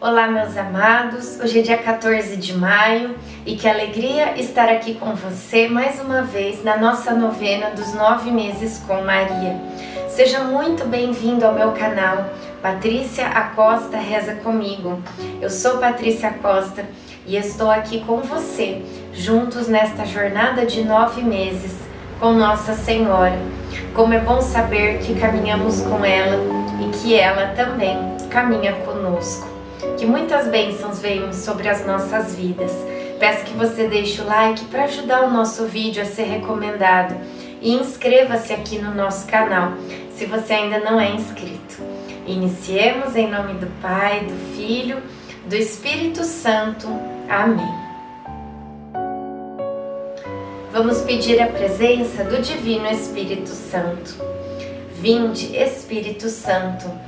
Olá, meus amados. Hoje é dia 14 de maio e que alegria estar aqui com você mais uma vez na nossa novena dos nove meses com Maria. Seja muito bem-vindo ao meu canal. Patrícia Acosta reza comigo. Eu sou Patrícia Acosta e estou aqui com você, juntos nesta jornada de nove meses com Nossa Senhora. Como é bom saber que caminhamos com ela e que ela também caminha conosco que muitas bênçãos venham sobre as nossas vidas. Peço que você deixe o like para ajudar o nosso vídeo a ser recomendado e inscreva-se aqui no nosso canal se você ainda não é inscrito. Iniciemos em nome do Pai, do Filho, do Espírito Santo. Amém. Vamos pedir a presença do Divino Espírito Santo. Vinde, Espírito Santo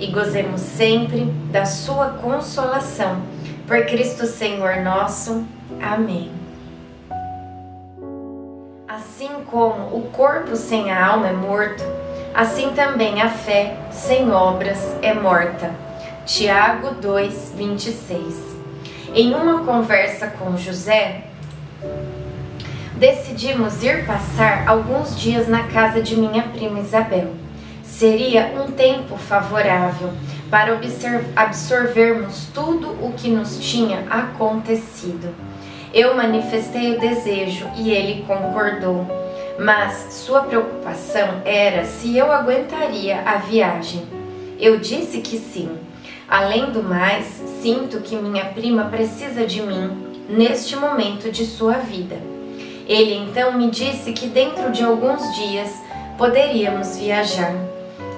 e gozemos sempre da sua consolação. Por Cristo Senhor nosso. Amém. Assim como o corpo sem a alma é morto, assim também a fé sem obras é morta. Tiago 2, 26. Em uma conversa com José, decidimos ir passar alguns dias na casa de minha prima Isabel seria um tempo favorável para absorvermos tudo o que nos tinha acontecido. Eu manifestei o desejo e ele concordou, mas sua preocupação era se eu aguentaria a viagem. Eu disse que sim. Além do mais, sinto que minha prima precisa de mim neste momento de sua vida. Ele então me disse que dentro de alguns dias poderíamos viajar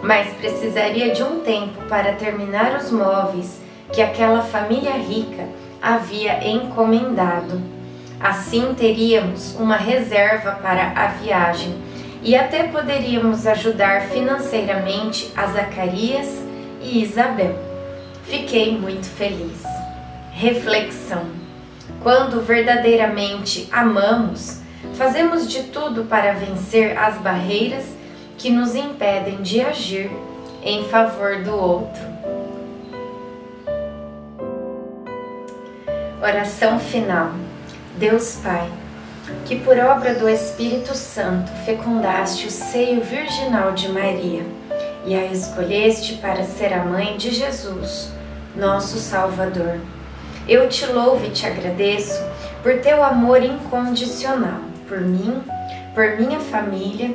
mas precisaria de um tempo para terminar os móveis que aquela família rica havia encomendado. Assim teríamos uma reserva para a viagem e até poderíamos ajudar financeiramente a Zacarias e Isabel. Fiquei muito feliz. Reflexão: quando verdadeiramente amamos, fazemos de tudo para vencer as barreiras que nos impedem de agir em favor do outro. Oração final. Deus Pai, que por obra do Espírito Santo fecundaste o seio virginal de Maria e a escolheste para ser a mãe de Jesus, nosso Salvador. Eu te louvo e te agradeço por teu amor incondicional por mim, por minha família